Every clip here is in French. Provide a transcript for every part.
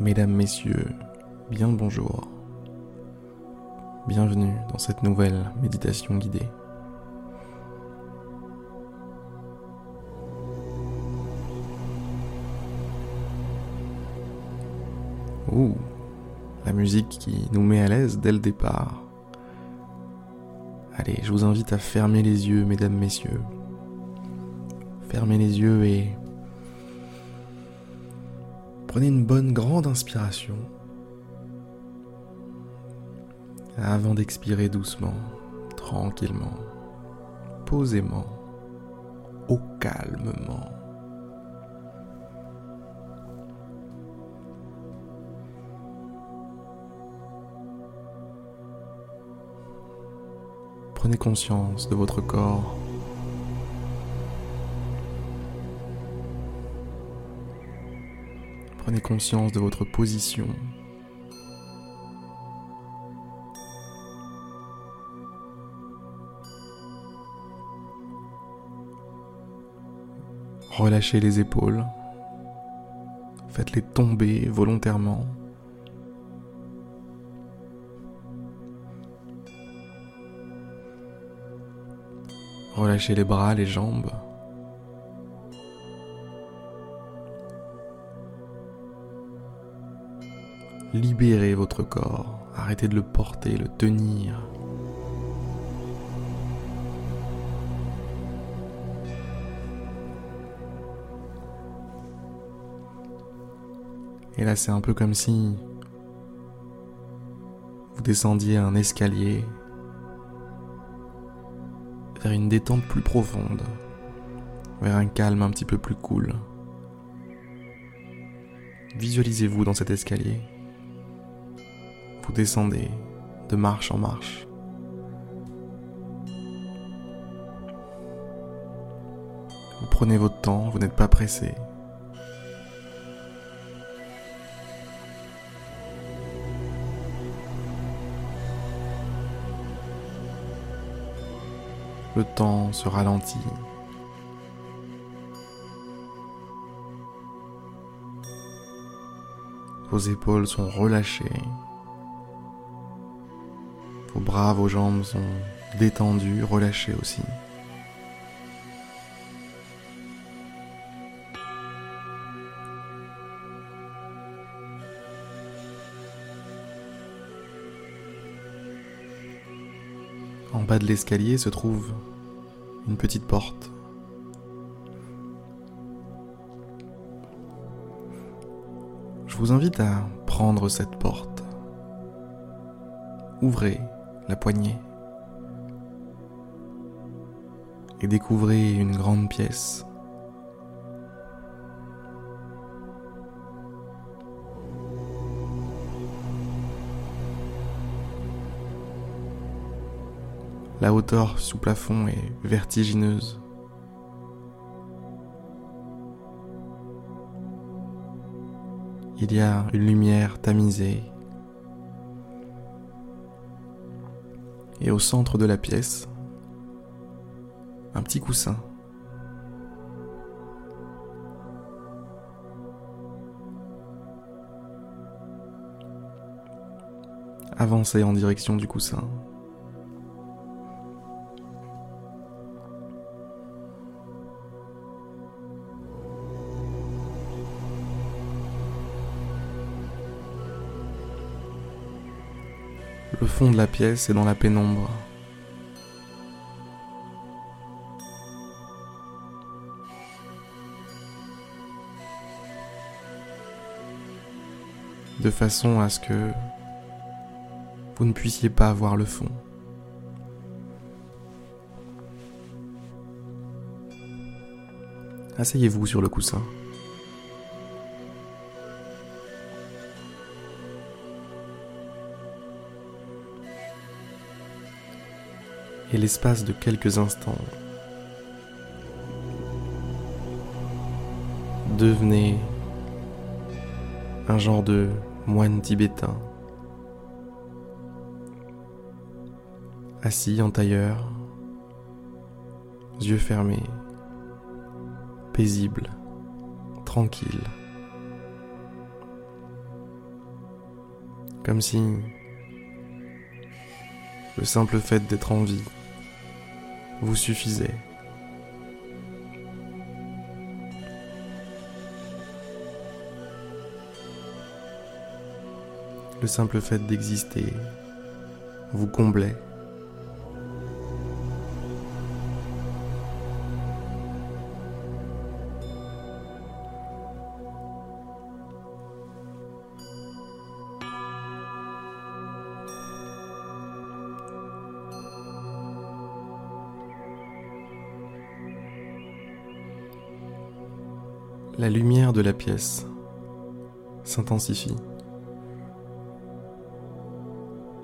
Mesdames, Messieurs, bien bonjour. Bienvenue dans cette nouvelle méditation guidée. Ouh, la musique qui nous met à l'aise dès le départ. Allez, je vous invite à fermer les yeux, mesdames, messieurs. Fermez les yeux et prenez une bonne grande inspiration avant d'expirer doucement, tranquillement, posément, au calmement. Prenez conscience de votre corps. Prenez conscience de votre position. Relâchez les épaules. Faites-les tomber volontairement. Relâchez les bras, les jambes. Libérez votre corps. Arrêtez de le porter, le tenir. Et là, c'est un peu comme si vous descendiez un escalier vers une détente plus profonde, vers un calme un petit peu plus cool. Visualisez-vous dans cet escalier. Descendez de marche en marche. Vous prenez votre temps, vous n'êtes pas pressé. Le temps se ralentit. Vos épaules sont relâchées. Vos bras, vos jambes sont détendus, relâchés aussi. En bas de l'escalier se trouve une petite porte. Je vous invite à prendre cette porte. Ouvrez la poignée et découvrez une grande pièce. La hauteur sous plafond est vertigineuse. Il y a une lumière tamisée. Et au centre de la pièce, un petit coussin. Avancez en direction du coussin. Le fond de la pièce est dans la pénombre. De façon à ce que vous ne puissiez pas voir le fond. Asseyez-vous sur le coussin. Et l'espace de quelques instants, devenez un genre de moine tibétain, assis en tailleur, yeux fermés, paisible, tranquille. Comme si le simple fait d'être en vie vous suffisait. Le simple fait d'exister vous comblait. La lumière de la pièce s'intensifie.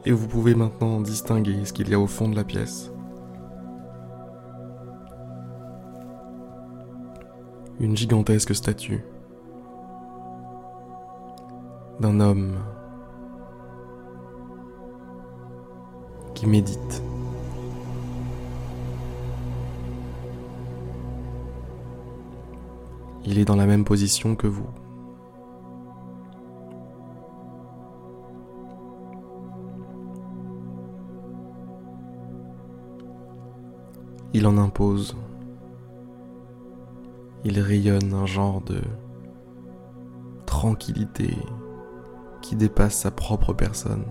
Et vous pouvez maintenant distinguer ce qu'il y a au fond de la pièce. Une gigantesque statue d'un homme qui médite. Il est dans la même position que vous. Il en impose. Il rayonne un genre de tranquillité qui dépasse sa propre personne.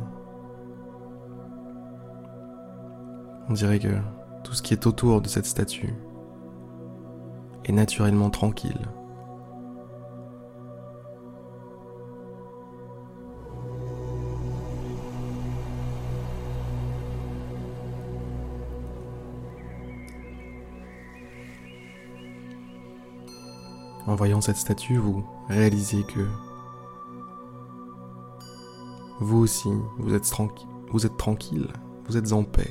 On dirait que tout ce qui est autour de cette statue est naturellement tranquille. En voyant cette statue, vous réalisez que vous aussi, vous êtes, tranquille, vous êtes en paix.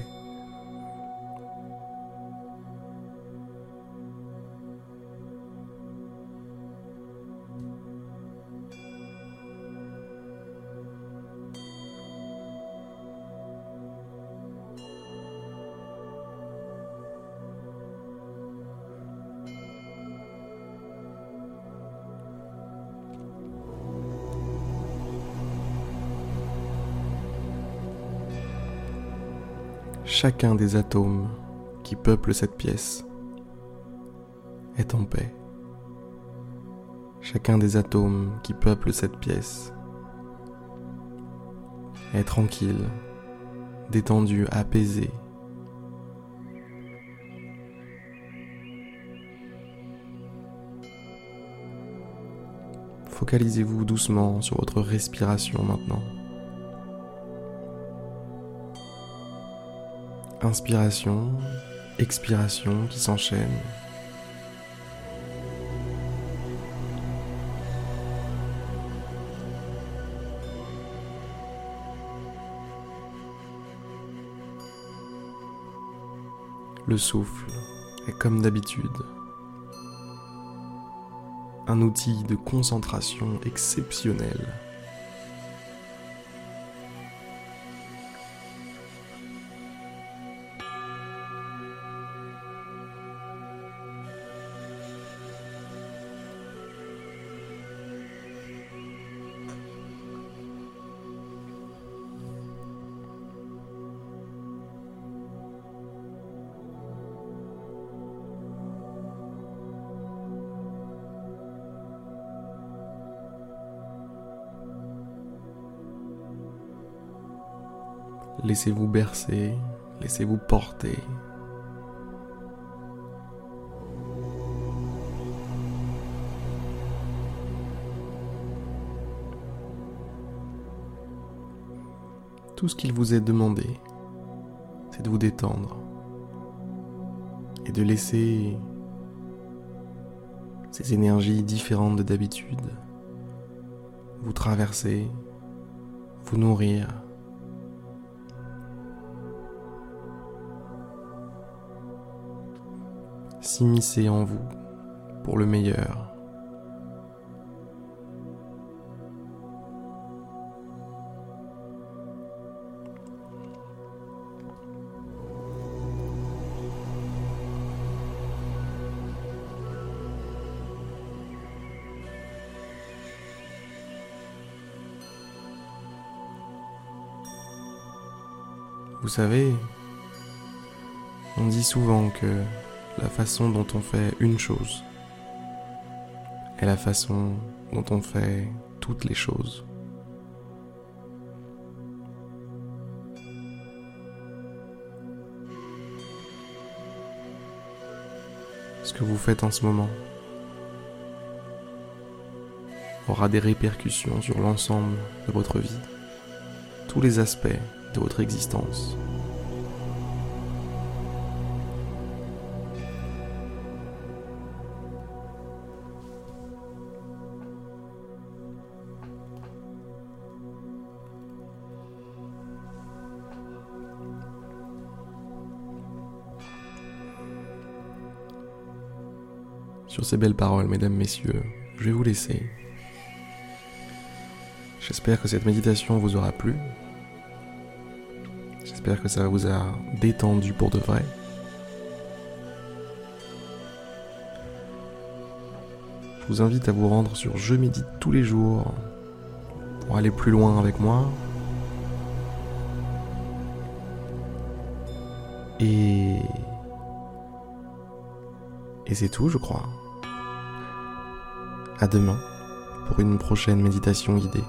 Chacun des atomes qui peuplent cette pièce est en paix. Chacun des atomes qui peuplent cette pièce est tranquille, détendu, apaisé. Focalisez-vous doucement sur votre respiration maintenant. Inspiration, expiration qui s'enchaînent. Le souffle est comme d'habitude un outil de concentration exceptionnel. Laissez-vous bercer, laissez-vous porter. Tout ce qu'il vous est demandé, c'est de vous détendre et de laisser ces énergies différentes de d'habitude vous traverser, vous nourrir, s'immiscer en vous pour le meilleur. Vous savez, on dit souvent que la façon dont on fait une chose est la façon dont on fait toutes les choses. Ce que vous faites en ce moment aura des répercussions sur l'ensemble de votre vie, tous les aspects de votre existence. Sur ces belles paroles, mesdames, messieurs, je vais vous laisser. J'espère que cette méditation vous aura plu. J'espère que ça vous a détendu pour de vrai. Je vous invite à vous rendre sur Je médite tous les jours pour aller plus loin avec moi. Et... Et c'est tout, je crois. À demain pour une prochaine méditation guidée.